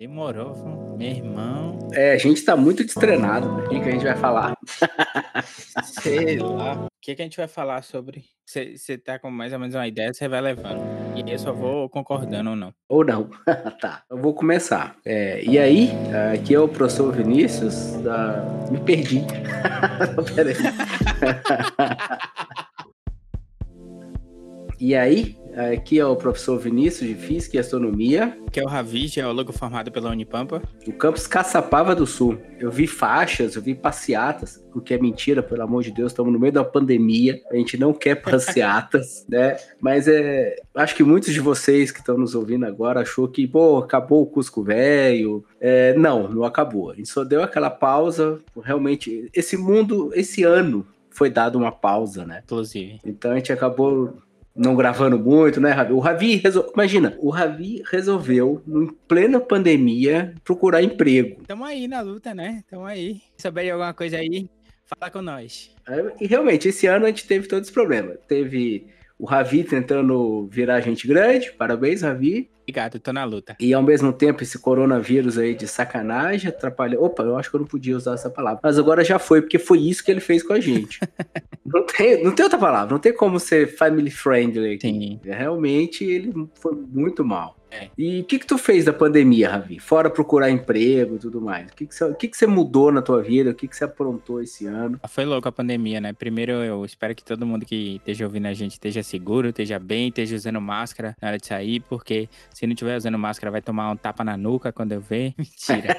Demorou, meu irmão. É, a gente tá muito destreinado. O que, que a gente vai falar? Sei lá. O que, que a gente vai falar sobre? Você tá com mais ou menos uma ideia, você vai levando. E eu só vou concordando ou não. Ou não. tá, eu vou começar. É, e aí, aqui é o professor Vinícius. Da... Me perdi. Peraí. e aí, Aqui é o professor Vinícius de Física e Astronomia. Que é o Ravi, geólogo formado pela Unipampa. Do campus Caçapava do Sul. Eu vi faixas, eu vi passeatas, o que é mentira, pelo amor de Deus, estamos no meio da pandemia, a gente não quer passeatas, né? Mas é, acho que muitos de vocês que estão nos ouvindo agora achou que, pô, acabou o Cusco Velho. É, não, não acabou. A gente só deu aquela pausa, realmente, esse mundo, esse ano foi dado uma pausa, né? Inclusive. Então a gente acabou não gravando muito, né, Ravi? O Ravi, resol... imagina, o Ravi resolveu, em plena pandemia, procurar emprego. Tamo aí na luta, né? Tamo aí. Se souber de alguma coisa aí, fala com nós. É, e realmente, esse ano a gente teve todos os problemas. Teve o Ravi tentando virar gente grande, parabéns, Ravi. Obrigado, tô na luta. E ao mesmo tempo, esse coronavírus aí de sacanagem atrapalha. Opa, eu acho que eu não podia usar essa palavra. Mas agora já foi, porque foi isso que ele fez com a gente. não, tem, não tem outra palavra, não tem como ser family friendly. Sim. Realmente ele foi muito mal. É. E o que que tu fez da pandemia, Ravi? Fora procurar emprego e tudo mais. O que que, você, que que você mudou na tua vida? O que que você aprontou esse ano? Foi louco a pandemia, né? Primeiro, eu espero que todo mundo que esteja ouvindo a gente esteja seguro, esteja bem, esteja usando máscara na hora de sair, porque se não estiver usando máscara, vai tomar um tapa na nuca quando eu ver. Mentira.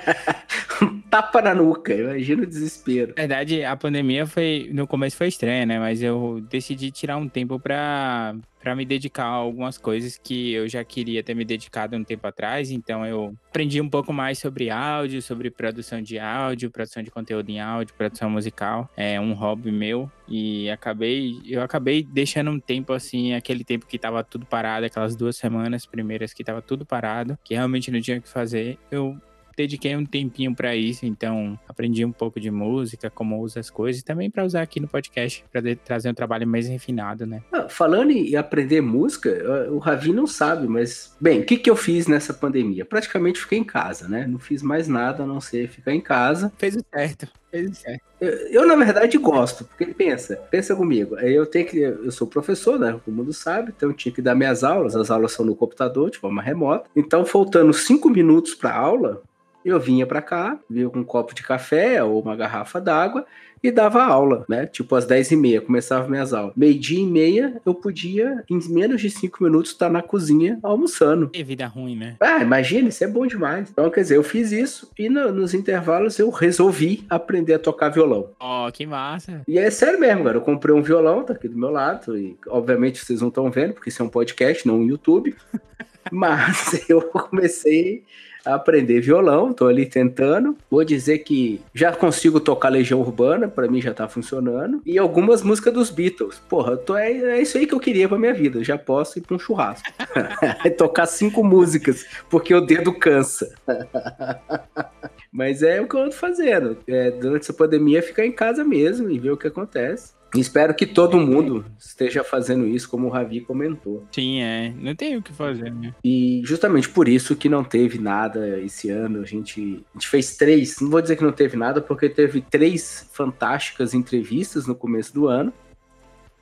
um tapa na nuca, imagina o desespero. Na verdade, a pandemia foi, no começo foi estranha, né? Mas eu decidi tirar um tempo pra para me dedicar a algumas coisas que eu já queria ter me dedicado um tempo atrás. Então eu aprendi um pouco mais sobre áudio, sobre produção de áudio, produção de conteúdo em áudio, produção musical. É um hobby meu e acabei eu acabei deixando um tempo assim, aquele tempo que tava tudo parado, aquelas duas semanas primeiras que tava tudo parado, que realmente não tinha o que fazer. Eu dediquei um tempinho para isso, então aprendi um pouco de música, como usa as coisas, e também para usar aqui no podcast, para trazer um trabalho mais refinado, né? Ah, falando em aprender música, o Ravi não sabe, mas, bem, o que, que eu fiz nessa pandemia? Praticamente fiquei em casa, né? Não fiz mais nada a não ser ficar em casa. Fez o certo. Fez o certo. Eu, eu, na verdade, gosto, porque pensa, pensa comigo. Eu tenho que. Eu sou professor, né? Todo mundo sabe, então eu tinha que dar minhas aulas. As aulas são no computador, de forma remota. Então, faltando cinco minutos para aula, eu vinha para cá, vinha com um copo de café ou uma garrafa d'água e dava aula, né? Tipo às 10 e meia, começava minhas aulas. Meio dia e meia, eu podia, em menos de 5 minutos, estar na cozinha almoçando. Que vida ruim, né? Ah, imagina, isso é bom demais. Então, quer dizer, eu fiz isso e no, nos intervalos eu resolvi aprender a tocar violão. Ó, oh, que massa. E é sério mesmo, cara. Eu comprei um violão, tá aqui do meu lado, e obviamente vocês não estão vendo, porque isso é um podcast, não um YouTube. Mas eu comecei aprender violão, tô ali tentando. Vou dizer que já consigo tocar Legião Urbana, para mim já tá funcionando. E algumas músicas dos Beatles. Porra, tô, é, é isso aí que eu queria pra minha vida. Já posso ir pra um churrasco. tocar cinco músicas, porque o dedo cansa. Mas é o que eu ando fazendo. É, durante essa pandemia, ficar em casa mesmo e ver o que acontece. Espero que todo mundo esteja fazendo isso, como o Ravi comentou. Sim, é. Não tem o que fazer, né? E justamente por isso que não teve nada esse ano. A gente, a gente fez três, não vou dizer que não teve nada, porque teve três fantásticas entrevistas no começo do ano.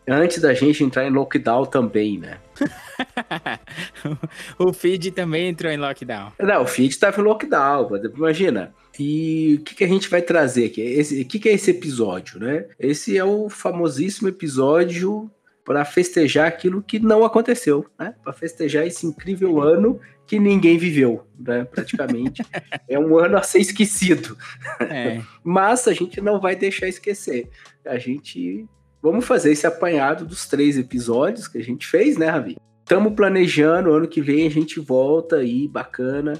Antes da gente entrar em lockdown também, né? o feed também entrou em lockdown. Não, o feed estava em lockdown. Imagina, e o que, que a gente vai trazer aqui? Esse, o que, que é esse episódio, né? Esse é o famosíssimo episódio para festejar aquilo que não aconteceu, né? Para festejar esse incrível ano que ninguém viveu, né? Praticamente. é um ano a ser esquecido. É. Mas a gente não vai deixar esquecer. A gente. Vamos fazer esse apanhado dos três episódios que a gente fez, né, Ravi? Estamos planejando, ano que vem a gente volta aí, bacana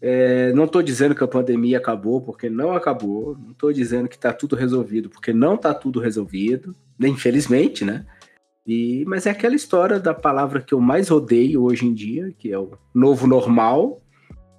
é, não estou dizendo que a pandemia acabou, porque não acabou. Não estou dizendo que está tudo resolvido, porque não está tudo resolvido. Infelizmente, né? E, mas é aquela história da palavra que eu mais odeio hoje em dia, que é o novo normal.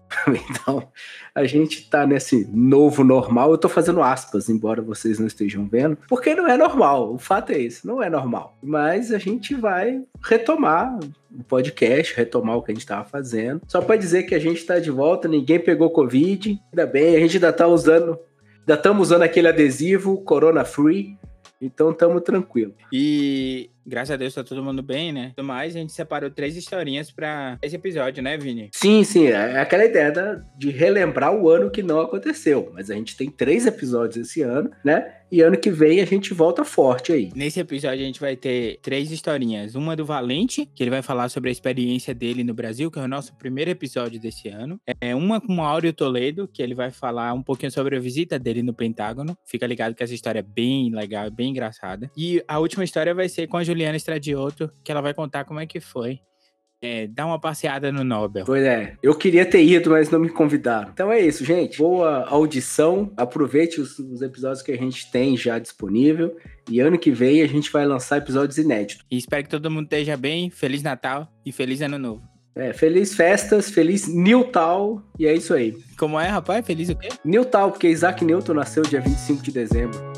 Então, a gente está nesse novo normal. Eu estou fazendo aspas, embora vocês não estejam vendo, porque não é normal. O fato é esse, não é normal. Mas a gente vai retomar o podcast, retomar o que a gente estava fazendo. Só para dizer que a gente está de volta, ninguém pegou Covid, ainda bem, a gente ainda está usando, ainda estamos usando aquele adesivo Corona Free. Então estamos tranquilo. E graças a Deus tá todo mundo bem, né? Tudo mais, a gente separou três historinhas para esse episódio, né, Vini? Sim, sim, é aquela ideia de relembrar o ano que não aconteceu. Mas a gente tem três episódios esse ano, né? E ano que vem a gente volta forte aí. Nesse episódio a gente vai ter três historinhas. Uma do Valente, que ele vai falar sobre a experiência dele no Brasil, que é o nosso primeiro episódio desse ano. É uma com o Áureo Toledo, que ele vai falar um pouquinho sobre a visita dele no Pentágono. Fica ligado que essa história é bem legal, bem engraçada. E a última história vai ser com a Juliana Estradioto, que ela vai contar como é que foi é, dar uma passeada no Nobel. Pois é, eu queria ter ido, mas não me convidaram. Então é isso, gente. Boa audição. Aproveite os, os, episódios que a gente tem já disponível. E ano que vem a gente vai lançar episódios inéditos. E espero que todo mundo esteja bem. Feliz Natal e feliz Ano Novo. É, feliz festas, feliz Newtal, e é isso aí. Como é, rapaz? Feliz o quê? Newtal, porque Isaac Newton nasceu dia 25 de dezembro.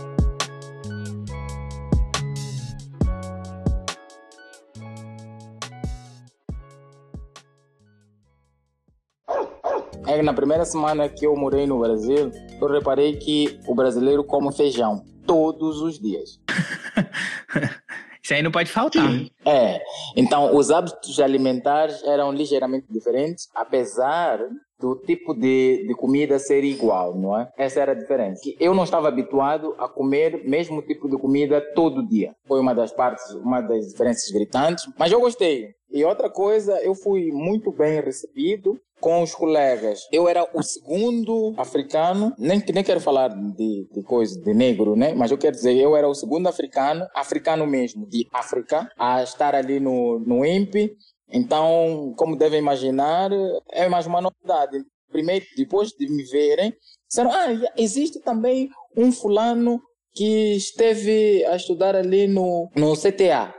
Na primeira semana que eu morei no Brasil, eu reparei que o brasileiro come feijão todos os dias. Isso aí não pode faltar. É. Então, os hábitos alimentares eram ligeiramente diferentes, apesar do tipo de, de comida ser igual, não é? Essa era a diferença. Eu não estava habituado a comer o mesmo tipo de comida todo dia. Foi uma das partes, uma das diferenças gritantes, mas eu gostei. E outra coisa, eu fui muito bem recebido com os colegas. Eu era o segundo africano, nem, nem quero falar de, de coisa de negro, né? Mas eu quero dizer, eu era o segundo africano, africano mesmo, de África, a estar ali no, no INPE. Então, como devem imaginar, é mais uma novidade. Primeiro, depois de me verem, disseram, ah, existe também um fulano que esteve a estudar ali no, no CTA.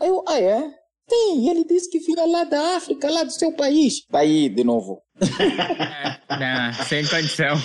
Eu, ah, é? Tem, ele disse que vinha lá da África, lá do seu país. Tá aí de novo. É, não, sem condição.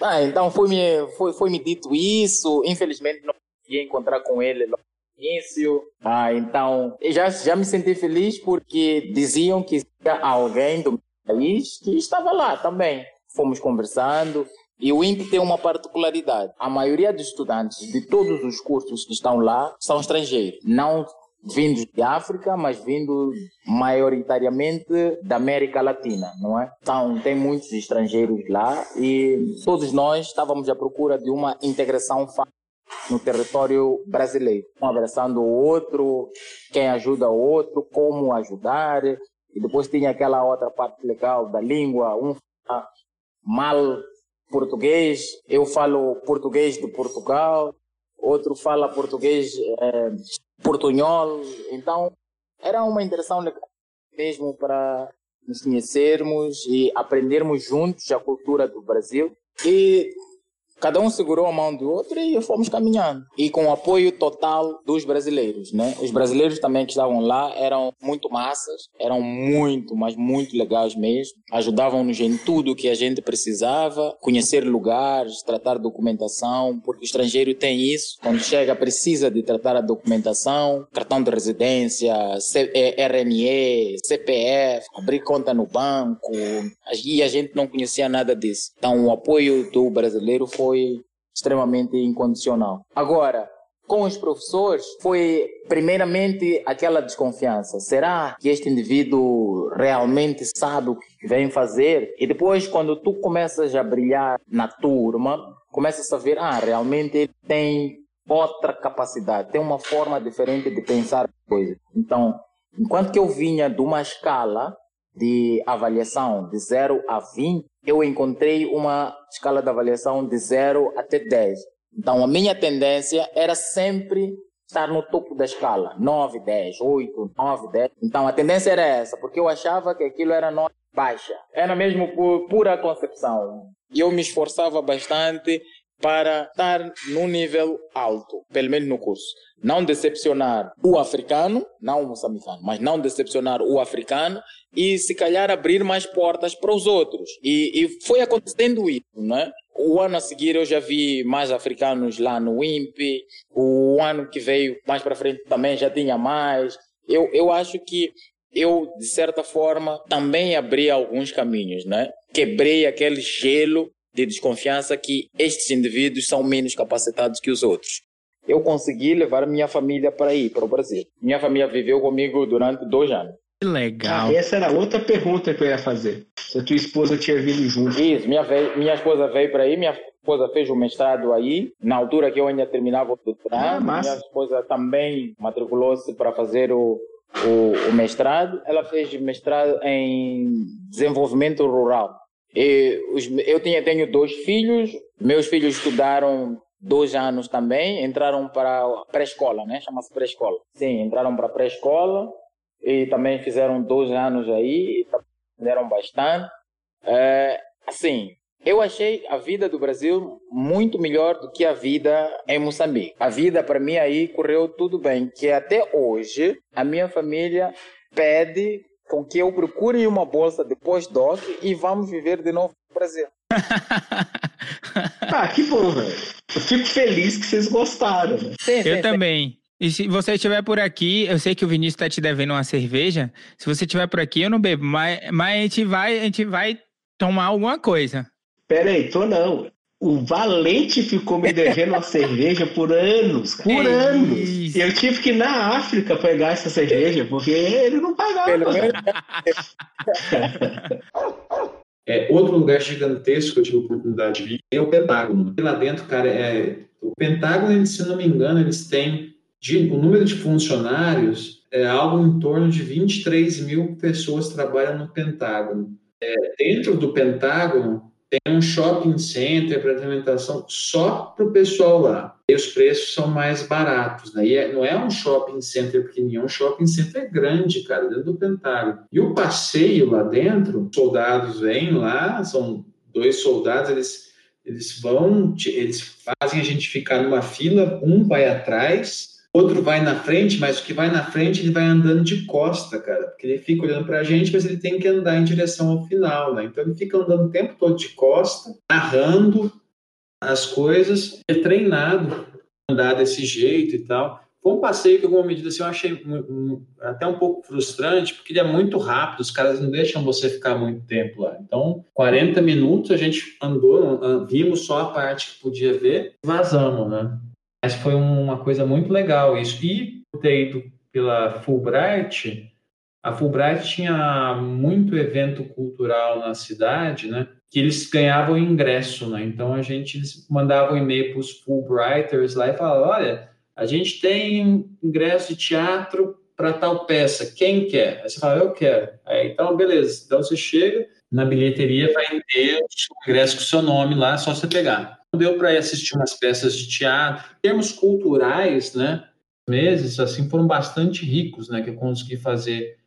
ah, então foi me, foi, foi me dito isso. Infelizmente não consegui encontrar com ele no início. Ah, então já, já me senti feliz porque diziam que tinha alguém do meu país que estava lá também. Fomos conversando. E o INPE tem uma particularidade. A maioria dos estudantes de todos os cursos que estão lá são estrangeiros. Não vindos de África, mas vindo maioritariamente da América Latina, não é? Então, tem muitos estrangeiros lá e todos nós estávamos à procura de uma integração fácil no território brasileiro, um abraçando o outro, quem ajuda o outro, como ajudar, e depois tinha aquela outra parte legal da língua, um fala mal português, eu falo português de Portugal, outro fala português é, portunhol. Então, era uma interação mesmo para nos conhecermos e aprendermos juntos a cultura do Brasil. E Cada um segurou a mão do outro e fomos caminhando. E com o apoio total dos brasileiros, né? Os brasileiros também que estavam lá eram muito massas, eram muito, mas muito legais mesmo. Ajudavam-nos em tudo que a gente precisava, conhecer lugares, tratar documentação, porque o estrangeiro tem isso. Quando chega, precisa de tratar a documentação, cartão de residência, RNE, CPF, abrir conta no banco. E a gente não conhecia nada disso. Então, o apoio do brasileiro foi foi extremamente incondicional. Agora, com os professores foi primeiramente aquela desconfiança. Será que este indivíduo realmente sabe o que vem fazer? E depois, quando tu começas a brilhar na turma, começas a ver, ah, realmente ele tem outra capacidade, tem uma forma diferente de pensar coisas. Então, enquanto que eu vinha de uma escala de avaliação de 0 a 20, eu encontrei uma escala de avaliação de 0 até 10. Então, a minha tendência era sempre estar no topo da escala, 9, 10, 8, 9, 10. Então, a tendência era essa, porque eu achava que aquilo era nota baixa. Era mesmo pura concepção. E eu me esforçava bastante para estar num nível alto, pelo menos no curso. Não decepcionar o africano, não o moçambicano, mas não decepcionar o africano e se calhar abrir mais portas para os outros. E, e foi acontecendo isso, não é? O ano a seguir eu já vi mais africanos lá no INPE, o ano que veio mais para frente também já tinha mais. Eu, eu acho que eu, de certa forma, também abri alguns caminhos, né? Quebrei aquele gelo de desconfiança que estes indivíduos são menos capacitados que os outros. Eu consegui levar minha família para aí, para o Brasil. Minha família viveu comigo durante dois anos. Que legal. Ah, essa era outra pergunta que eu ia fazer. Se a tua esposa tinha vindo junto. Isso, minha, minha esposa veio para aí, minha esposa fez o mestrado aí, na altura que eu ainda terminava o doutorado. Ah, minha esposa também matriculou-se para fazer o, o, o, mestrado. Ela fez mestrado em desenvolvimento rural. E os, eu tinha, tenho dois filhos, meus filhos estudaram dois anos também, entraram para pré-escola, né? Chama-se pré-escola. Sim, entraram para pré-escola e também fizeram dois anos aí, aprenderam bastante. É, assim, eu achei a vida do Brasil muito melhor do que a vida em Moçambique. A vida para mim aí correu tudo bem, que até hoje a minha família pede com que eu procure uma bolsa de pós-doc e vamos viver de novo no Brasil. ah, que bom, velho. Eu fico feliz que vocês gostaram. Sim, sim, eu sim. também. E se você estiver por aqui, eu sei que o Vinícius está te devendo uma cerveja. Se você estiver por aqui, eu não bebo, mas, mas a, gente vai, a gente vai tomar alguma coisa. Pera aí, tô não. O Valente ficou me devendo uma cerveja por anos, por é anos. Isso. E eu tive que ir na África pegar essa cerveja, porque ele não pagava. é, outro lugar gigantesco que eu tive a oportunidade de ir é o Pentágono. E lá dentro, cara, é, o Pentágono, se não me engano, eles têm de, o número de funcionários é algo em torno de 23 mil pessoas trabalham no Pentágono. É, dentro do Pentágono, tem um shopping center para alimentação só para o pessoal lá. E os preços são mais baratos, né? E é, não é um shopping center pequenininho, é um shopping center grande, cara, dentro do Pentágono. E o passeio lá dentro, soldados vêm lá, são dois soldados, eles, eles vão, eles fazem a gente ficar numa fila, um vai atrás, outro vai na frente, mas o que vai na frente ele vai andando de costa, cara, porque ele fica olhando para a gente, mas ele tem que andar em direção ao final, né? Então ele fica andando o tempo todo de costa, narrando as coisas, é treinado andar desse jeito e tal. Foi um passeio que, em alguma medida, assim, eu achei até um pouco frustrante, porque ele é muito rápido, os caras não deixam você ficar muito tempo lá. Então, 40 minutos a gente andou, vimos só a parte que podia ver, vazamos, né? Mas foi uma coisa muito legal isso. E ter ido pela Fulbright, a Fulbright tinha muito evento cultural na cidade, né? Que eles ganhavam ingresso, né? Então a gente mandava um e-mail para os Fulbrighters lá e falava: olha, a gente tem ingresso de teatro para tal peça, quem quer? Aí você fala, eu quero. Aí, então, beleza. Então você chega, na bilheteria vai ter o ingresso com o seu nome lá, só você pegar deu para assistir umas peças de teatro. Termos culturais, né, meses assim foram bastante ricos, né, que eu consegui fazer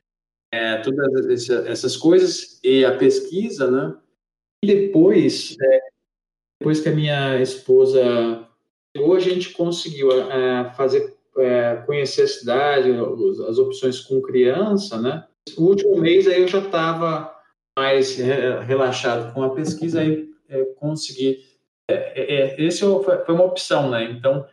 é, todas essas coisas e a pesquisa, né. E depois, é, depois que a minha esposa hoje a gente conseguiu é, fazer é, conhecer a cidade, as opções com criança, né. O último mês aí eu já estava mais relaxado com a pesquisa aí é, consegui é, é, é, esse foi uma opção, né? Então,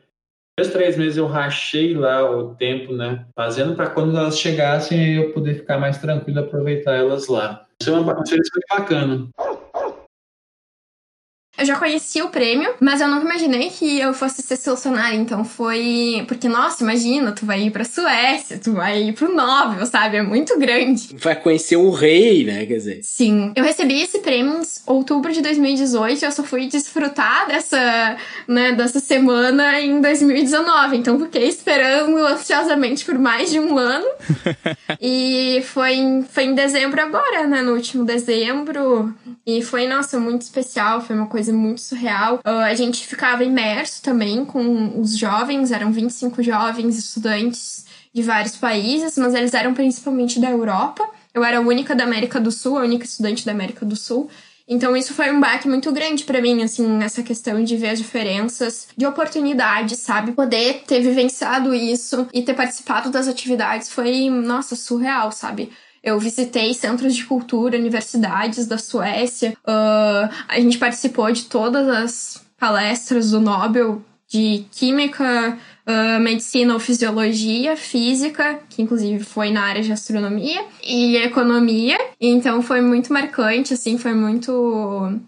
dois, três meses eu rachei lá o tempo, né? Fazendo para quando elas chegassem eu poder ficar mais tranquilo aproveitar elas lá. Isso é uma, uma experiência bacana. Eu já conheci o prêmio, mas eu nunca imaginei que eu fosse ser selecionada. Então foi. Porque, nossa, imagina, tu vai ir pra Suécia, tu vai ir pro Nobel, sabe? É muito grande. Vai conhecer o rei, né? Quer dizer. Sim. Eu recebi esse prêmio em outubro de 2018. Eu só fui desfrutar dessa, né, dessa semana em 2019. Então fiquei esperando ansiosamente por mais de um ano. e foi em, foi em dezembro agora, né? No último dezembro. E foi, nossa, muito especial. Foi uma coisa coisa muito surreal. Uh, a gente ficava imerso também com os jovens, eram 25 jovens estudantes de vários países, mas eles eram principalmente da Europa. Eu era a única da América do Sul, a única estudante da América do Sul. Então isso foi um baque muito grande para mim, assim, essa questão de ver as diferenças de oportunidade, sabe? Poder ter vivenciado isso e ter participado das atividades foi, nossa, surreal, sabe? Eu visitei centros de cultura, universidades da Suécia. Uh, a gente participou de todas as palestras do Nobel de Química, uh, Medicina ou Fisiologia, Física, que inclusive foi na área de Astronomia, e Economia. Então foi muito marcante, assim, foi muito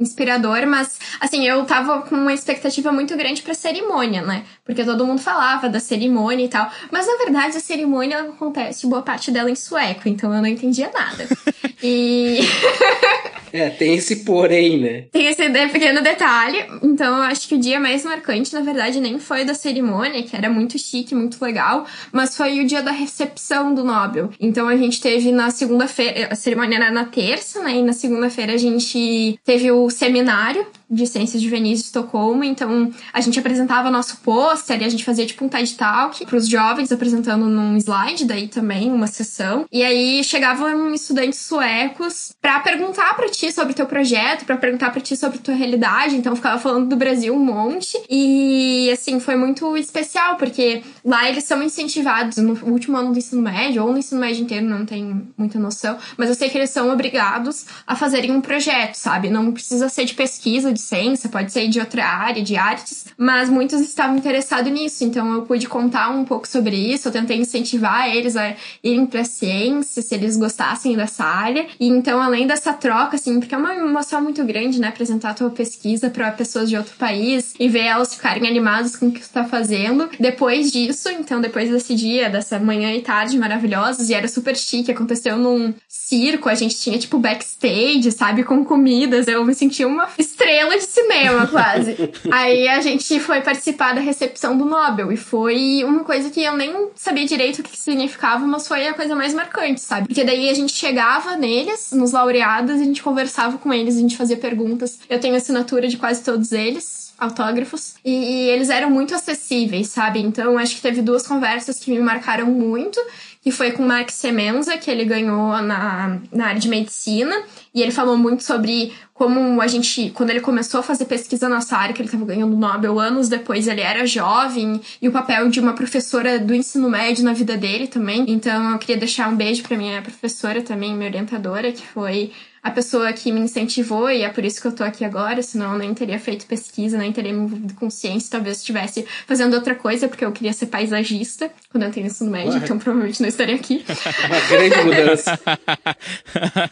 inspirador, mas assim, eu tava com uma expectativa muito grande pra cerimônia, né? Porque todo mundo falava da cerimônia e tal. Mas na verdade a cerimônia acontece boa parte dela em sueco, então eu não entendia nada. e. É, tem esse porém, né? Tem esse pequeno detalhe. Então, eu acho que o dia mais marcante, na verdade, nem foi da cerimônia, que era muito chique, muito legal, mas foi o dia da recepção do Nobel. Então, a gente teve na segunda-feira, a cerimônia era na terça, né? E na segunda-feira a gente teve o seminário de Ciências Juvenis de Estocolmo. Então, a gente apresentava nosso pôster e a gente fazia tipo um TED Talk pros jovens, apresentando num slide, daí também, uma sessão. E aí chegavam estudantes suecos para perguntar para ti sobre o teu projeto, para perguntar para ti sobre tua realidade. Então, ficava falando do Brasil um monte. E, assim, foi muito especial, porque lá eles são incentivados no último ano do ensino médio, ou no ensino médio inteiro, não tenho muita noção. Mas eu sei que eles são obrigados a fazerem um projeto, sabe? Não precisa ser de pesquisa, de de ciência, pode ser de outra área, de artes, mas muitos estavam interessados nisso, então eu pude contar um pouco sobre isso, eu tentei incentivar eles a irem para ciência, se eles gostassem dessa área. E então, além dessa troca, assim, porque é uma emoção muito grande, né, apresentar a tua pesquisa para pessoas de outro país e ver elas ficarem animadas com o que tu tá fazendo. Depois disso, então, depois desse dia, dessa manhã e tarde maravilhosos, e era super chique, aconteceu num circo, a gente tinha tipo backstage, sabe, com comidas, eu me sentia uma estrela de cinema, quase. Aí a gente foi participar da recepção do Nobel. E foi uma coisa que eu nem sabia direito o que significava, mas foi a coisa mais marcante, sabe? Porque daí a gente chegava neles, nos laureados, e a gente conversava com eles, a gente fazia perguntas. Eu tenho assinatura de quase todos eles autógrafos. E, eles eram muito acessíveis, sabe? Então acho que teve duas conversas que me marcaram muito que foi com o Mark Semenza, que ele ganhou na, na área de medicina. E ele falou muito sobre como a gente, quando ele começou a fazer pesquisa nessa área, que ele estava ganhando Nobel anos depois, ele era jovem, e o papel de uma professora do ensino médio na vida dele também. Então eu queria deixar um beijo para minha professora também, minha orientadora, que foi a pessoa que me incentivou e é por isso que eu tô aqui agora, senão eu nem teria feito pesquisa, nem teria me envolvido com ciência, talvez estivesse fazendo outra coisa, porque eu queria ser paisagista quando eu tenho ensino médio, Ué. então provavelmente não estaria aqui. Uma grande mudança.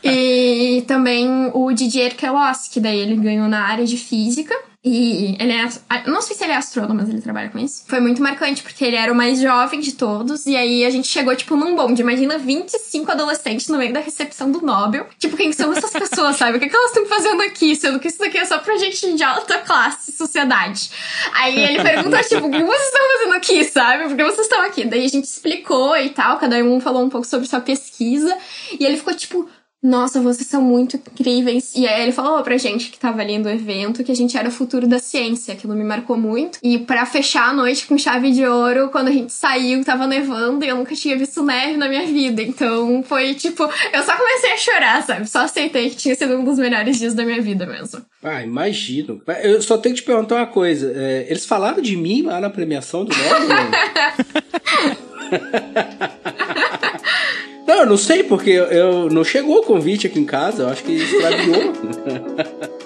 e também o Didier Queloz, que daí ele ganhou na área de física, e ele é. Não sei se ele é astrônomo, mas ele trabalha com isso. Foi muito marcante, porque ele era o mais jovem de todos. E aí a gente chegou, tipo, num bonde. Imagina 25 adolescentes no meio da recepção do Nobel. Tipo, quem são essas pessoas, sabe? O que, é que elas estão fazendo aqui? Sendo que isso daqui é só pra gente de alta classe, sociedade. Aí ele perguntou, tipo, o que vocês estão fazendo aqui, sabe? Por que vocês estão aqui? Daí a gente explicou e tal. Cada um falou um pouco sobre sua pesquisa. E ele ficou, tipo nossa, vocês são muito incríveis. E aí ele falou pra gente que tava ali no evento que a gente era o futuro da ciência. Aquilo me marcou muito. E para fechar a noite com chave de ouro, quando a gente saiu, tava nevando e eu nunca tinha visto neve na minha vida. Então foi tipo, eu só comecei a chorar, sabe? Só aceitei que tinha sido um dos melhores dias da minha vida mesmo. Ah, imagino. Eu só tenho que te perguntar uma coisa. É, eles falaram de mim lá na premiação do Nobel? Não, eu não sei, porque eu, eu, não chegou o convite aqui em casa, eu acho que extraviou.